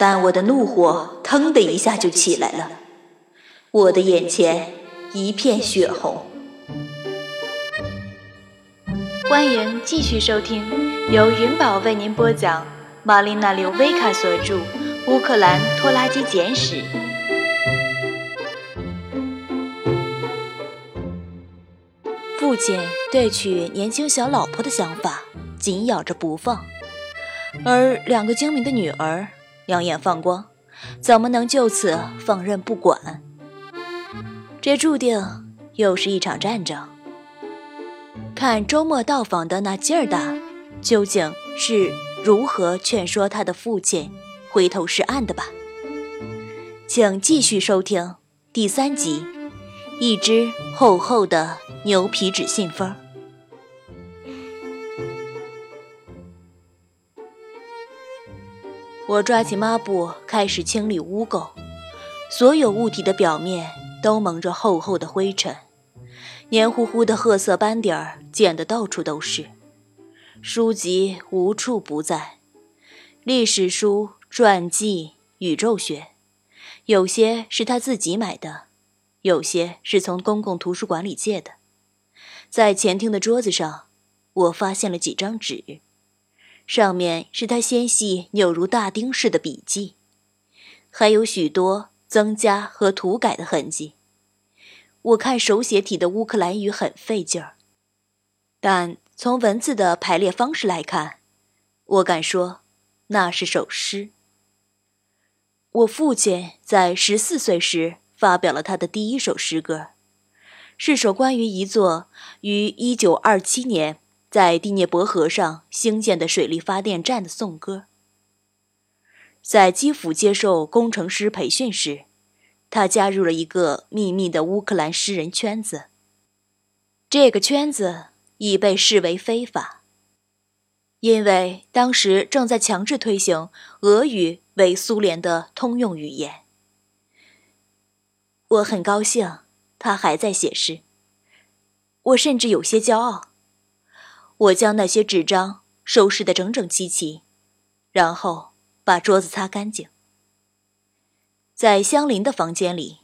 但我的怒火腾的一下就起来了，我的眼前一片血红。欢迎继续收听由云宝为您播讲玛丽娜·刘维卡所著《乌克兰拖拉机简史》。父亲对娶年轻小老婆的想法紧咬着不放，而两个精明的女儿。两眼放光，怎么能就此放任不管？这注定又是一场战争。看周末到访的那劲儿大，究竟是如何劝说他的父亲回头是岸的吧？请继续收听第三集：一只厚厚的牛皮纸信封。我抓起抹布，开始清理污垢。所有物体的表面都蒙着厚厚的灰尘，黏糊糊的褐色斑点儿溅得到处都是。书籍无处不在，历史书、传记、宇宙学，有些是他自己买的，有些是从公共图书馆里借的。在前厅的桌子上，我发现了几张纸。上面是他纤细扭如大钉似的笔记，还有许多增加和涂改的痕迹。我看手写体的乌克兰语很费劲儿，但从文字的排列方式来看，我敢说那是首诗。我父亲在十四岁时发表了他的第一首诗歌，是首关于一座于一九二七年。在第聂伯河上兴建的水力发电站的颂歌。在基辅接受工程师培训时，他加入了一个秘密的乌克兰诗人圈子。这个圈子已被视为非法，因为当时正在强制推行俄语为苏联的通用语言。我很高兴他还在写诗，我甚至有些骄傲。我将那些纸张收拾得整整齐齐，然后把桌子擦干净。在相邻的房间里，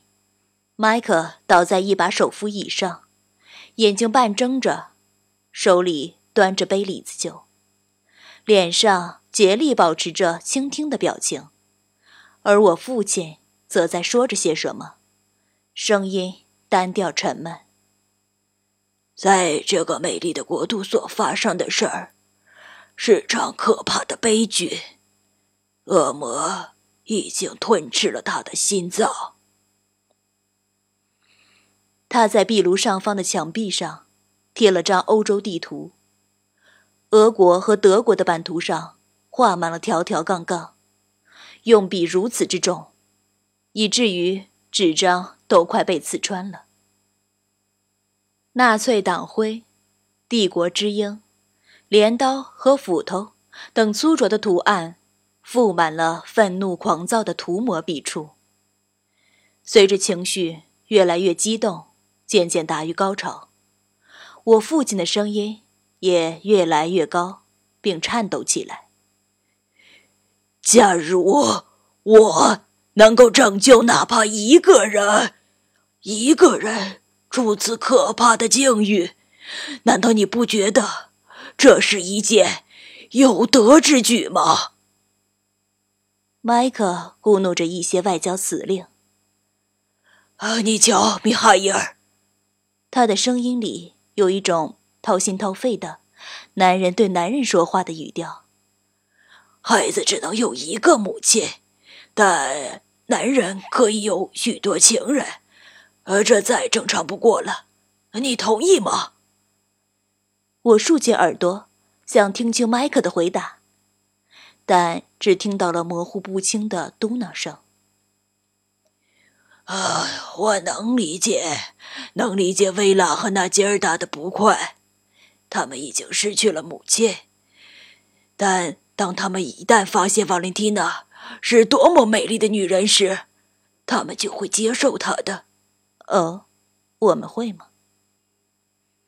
麦克倒在一把手扶椅上，眼睛半睁着，手里端着杯李子酒，脸上竭力保持着倾听的表情，而我父亲则在说着些什么，声音单调沉闷。在这个美丽的国度所发生的事儿，是场可怕的悲剧。恶魔已经吞吃了他的心脏。他在壁炉上方的墙壁上贴了张欧洲地图，俄国和德国的版图上画满了条条杠杠，用笔如此之重，以至于纸张都快被刺穿了。纳粹党徽、帝国之鹰、镰刀和斧头等粗拙的图案，覆满了愤怒狂躁的涂抹笔触。随着情绪越来越激动，渐渐达于高潮，我父亲的声音也越来越高，并颤抖起来。假如我能够拯救哪怕一个人，一个人。如此可怕的境遇，难道你不觉得这是一件有德之举吗？麦克咕哝着一些外交辞令。啊，你瞧，米哈伊尔，他的声音里有一种掏心掏肺的男人对男人说话的语调。孩子只能有一个母亲，但男人可以有许多情人。呃，这再正常不过了，你同意吗？我竖起耳朵，想听清麦克的回答，但只听到了模糊不清的嘟囔声。啊，我能理解，能理解薇拉和纳吉尔达的不快，他们已经失去了母亲。但当他们一旦发现瓦莲蒂娜是多么美丽的女人时，他们就会接受她的。哦，我们会吗？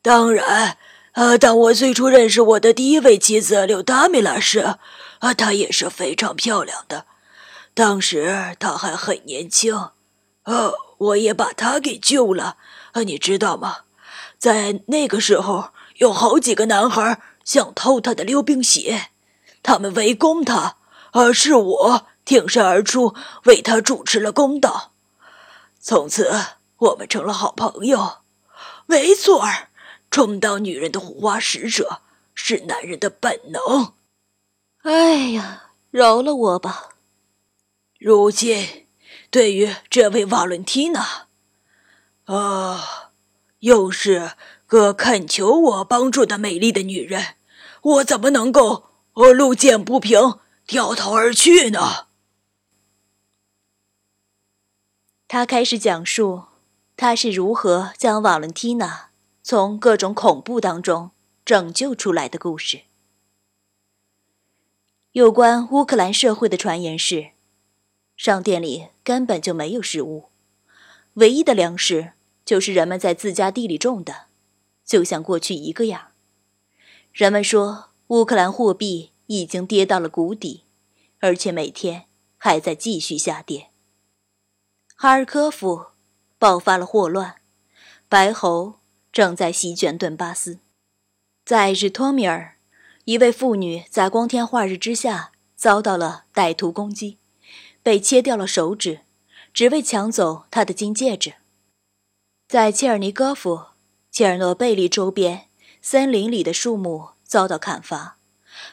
当然，呃，当我最初认识我的第一位妻子柳达米拉时，啊，她也是非常漂亮的。当时她还很年轻，呃，我也把她给救了。啊，你知道吗？在那个时候，有好几个男孩想偷她的溜冰鞋，他们围攻她，而是我挺身而出为她主持了公道。从此，我们成了好朋友。没错儿，充当女人的护花使者是男人的本能。哎呀，饶了我吧！如今，对于这位瓦伦蒂娜，啊，又是个恳求我帮助的美丽的女人，我怎么能够路见不平掉头而去呢？他开始讲述他是如何将瓦伦蒂娜从各种恐怖当中拯救出来的故事。有关乌克兰社会的传言是，商店里根本就没有食物，唯一的粮食就是人们在自家地里种的，就像过去一个样。人们说乌克兰货币已经跌到了谷底，而且每天还在继续下跌。哈尔科夫爆发了霍乱，白喉正在席卷顿巴斯，在日托米尔。一位妇女在光天化日之下遭到了歹徒攻击，被切掉了手指，只为抢走她的金戒指。在切尔尼戈夫、切尔诺贝利周边森林里的树木遭到砍伐，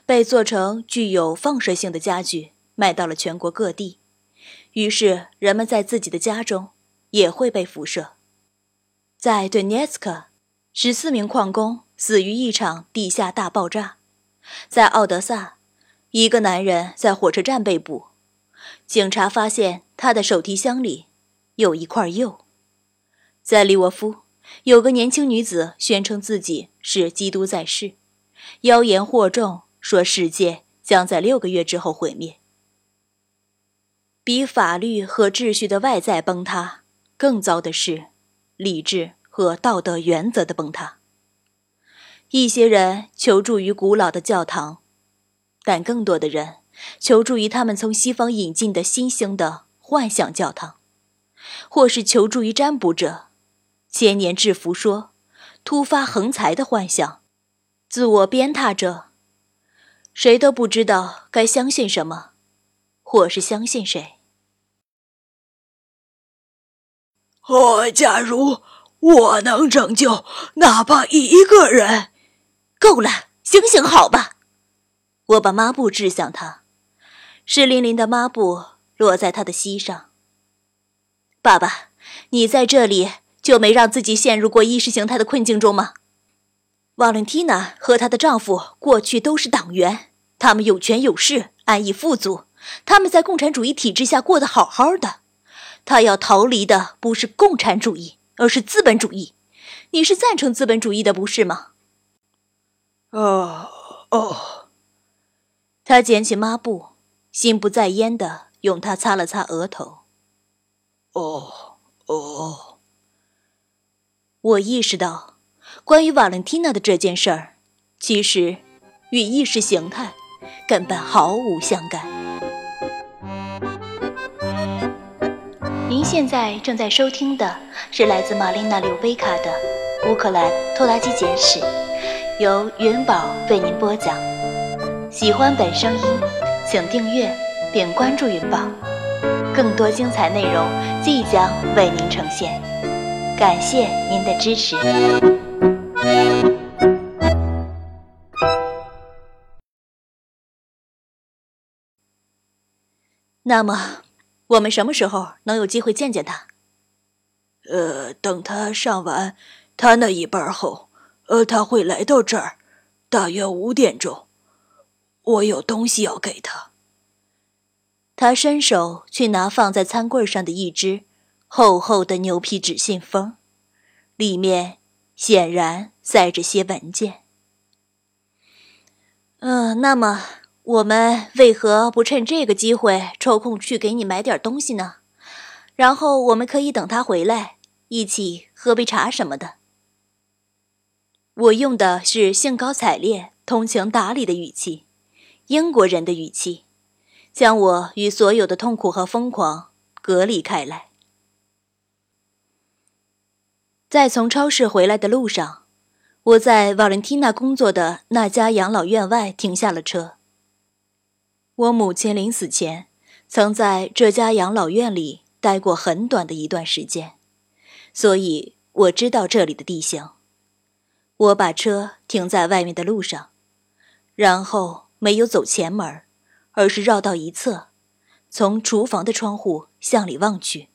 被做成具有放射性的家具卖到了全国各地，于是人们在自己的家中也会被辐射。在顿涅茨克，十四名矿工死于一场地下大爆炸。在奥德萨，一个男人在火车站被捕，警察发现他的手提箱里有一块釉。在利沃夫，有个年轻女子宣称自己是基督在世，妖言惑众，说世界将在六个月之后毁灭。比法律和秩序的外在崩塌更糟的是，理智和道德原则的崩塌。一些人求助于古老的教堂，但更多的人求助于他们从西方引进的新兴的幻想教堂，或是求助于占卜者、千年制服说、突发横财的幻想、自我鞭挞者，谁都不知道该相信什么，或是相信谁。哦，假如我能拯救哪怕一个人。够了，醒醒好吧！我把抹布掷向他，湿淋淋的抹布落在他的膝上。爸爸，你在这里就没让自己陷入过意识形态的困境中吗？瓦伦蒂娜和她的丈夫过去都是党员，他们有权有势，安逸富足，他们在共产主义体制下过得好好的。他要逃离的不是共产主义，而是资本主义。你是赞成资本主义的，不是吗？哦哦，他捡起抹布，心不在焉的用它擦了擦额头。哦哦，我意识到，关于瓦伦蒂娜的这件事儿，其实与意识形态根本毫无相干。您现在正在收听的是来自玛丽娜·柳维卡的《乌克兰拖拉机简史》。由云宝为您播讲。喜欢本声音，请订阅并关注云宝，更多精彩内容即将为您呈现。感谢您的支持。那么，我们什么时候能有机会见见他？呃，等他上完他那一半后。呃，他会来到这儿，大约五点钟。我有东西要给他。他伸手去拿放在餐柜上的一只厚厚的牛皮纸信封，里面显然塞着些文件。嗯，那么我们为何不趁这个机会抽空去给你买点东西呢？然后我们可以等他回来，一起喝杯茶什么的。我用的是兴高采烈、通情达理的语气，英国人的语气。将我与所有的痛苦和疯狂隔离开来。在从超市回来的路上，我在瓦伦蒂娜工作的那家养老院外停下了车。我母亲临死前曾在这家养老院里待过很短的一段时间，所以我知道这里的地形。我把车停在外面的路上，然后没有走前门，而是绕到一侧，从厨房的窗户向里望去。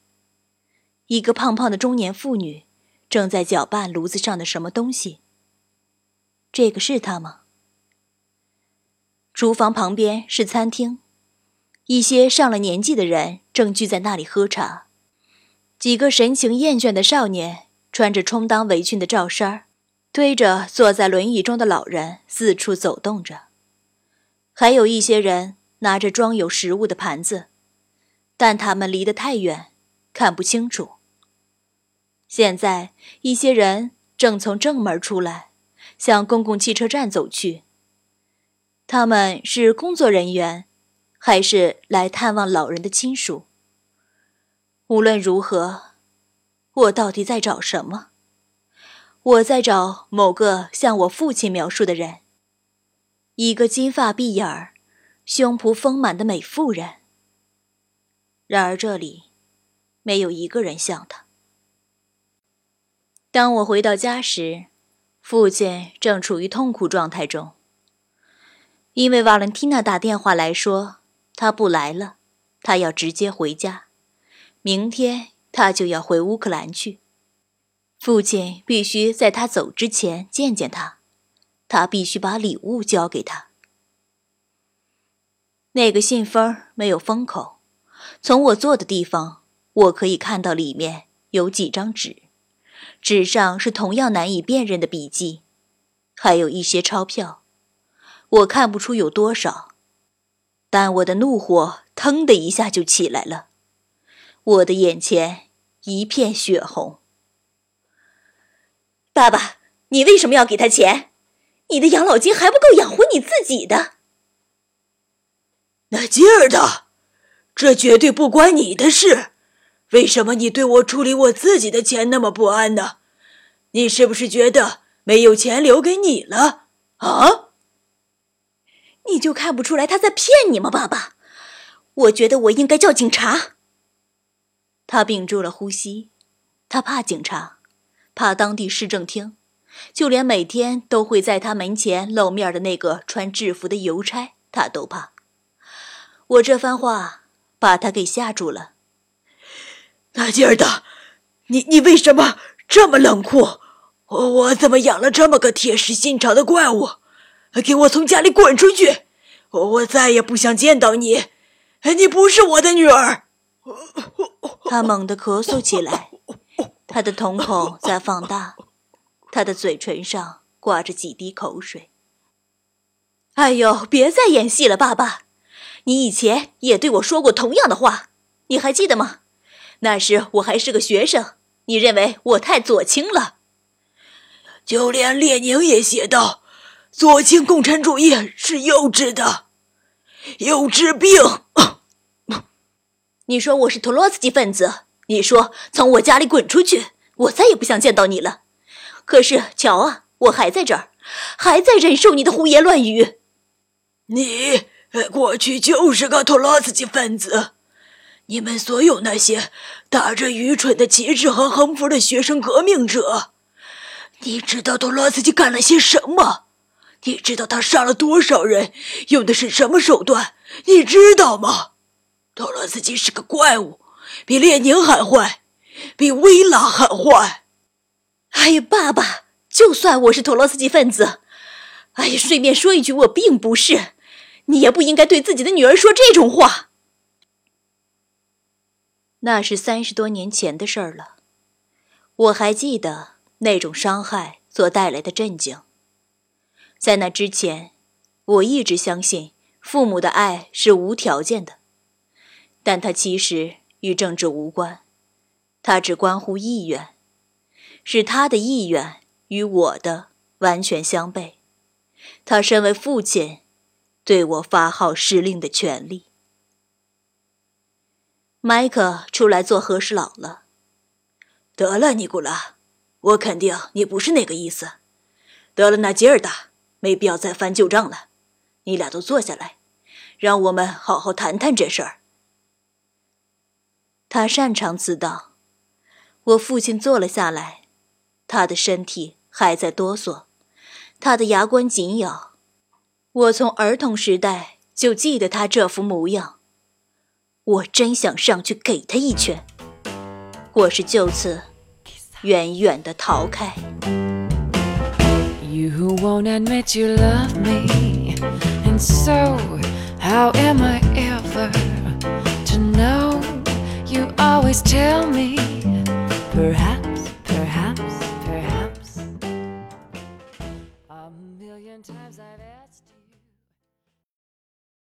一个胖胖的中年妇女正在搅拌炉子上的什么东西。这个是她吗？厨房旁边是餐厅，一些上了年纪的人正聚在那里喝茶。几个神情厌倦的少年穿着充当围裙的罩衫儿，推着坐在轮椅中的老人四处走动着。还有一些人拿着装有食物的盘子，但他们离得太远，看不清楚。现在，一些人正从正门出来，向公共汽车站走去。他们是工作人员，还是来探望老人的亲属？无论如何，我到底在找什么？我在找某个像我父亲描述的人，一个金发碧眼儿、胸脯丰满的美妇人。然而这里没有一个人像他。当我回到家时，父亲正处于痛苦状态中。因为瓦伦蒂娜打电话来说，她不来了，她要直接回家。明天她就要回乌克兰去。父亲必须在他走之前见见他，他必须把礼物交给他。那个信封没有封口，从我坐的地方，我可以看到里面有几张纸，纸上是同样难以辨认的笔迹，还有一些钞票。我看不出有多少，但我的怒火腾的一下就起来了，我的眼前一片血红。爸爸，你为什么要给他钱？你的养老金还不够养活你自己的。那劲儿的，这绝对不关你的事。为什么你对我处理我自己的钱那么不安呢？你是不是觉得没有钱留给你了？啊？你就看不出来他在骗你吗，爸爸？我觉得我应该叫警察。他屏住了呼吸，他怕警察，怕当地市政厅，就连每天都会在他门前露面的那个穿制服的邮差，他都怕。我这番话把他给吓住了。那劲儿的，你你为什么这么冷酷？我我怎么养了这么个铁石心肠的怪物？给我从家里滚出去！我再也不想见到你！你不是我的女儿！他猛地咳嗽起来，他的瞳孔在放大，他的嘴唇上挂着几滴口水。哎呦，别再演戏了，爸爸！你以前也对我说过同样的话，你还记得吗？那时我还是个学生，你认为我太左倾了。就连列宁也写道。左倾共产主义是幼稚的，幼稚病。你说我是托洛茨基分子，你说从我家里滚出去，我再也不想见到你了。可是瞧啊，我还在这儿，还在忍受你的胡言乱语。你过去就是个托洛茨基分子，你们所有那些打着愚蠢的旗帜和横幅的学生革命者，你知道托洛茨基干了些什么？你知道他杀了多少人，用的是什么手段？你知道吗？托洛斯基是个怪物，比列宁还坏，比维拉还坏。哎呀，爸爸，就算我是托洛斯基分子，哎呀，顺便说一句，我并不是。你也不应该对自己的女儿说这种话。那是三十多年前的事儿了，我还记得那种伤害所带来的震惊。在那之前，我一直相信父母的爱是无条件的，但它其实与政治无关，它只关乎意愿，是他的意愿与我的完全相悖。他身为父亲，对我发号施令的权利。麦克出来做和事佬了。得了，尼古拉，我肯定你不是那个意思。得了，那吉尔达，没必要再翻旧账了。你俩都坐下来，让我们好好谈谈这事儿。他擅长此道。我父亲坐了下来，他的身体还在哆嗦，他的牙关紧咬。我从儿童时代就记得他这副模样。我真想上去给他一拳，或是就此远远的逃开。You who won't admit you love me. And so, how am I ever to know? You always tell me, perhaps.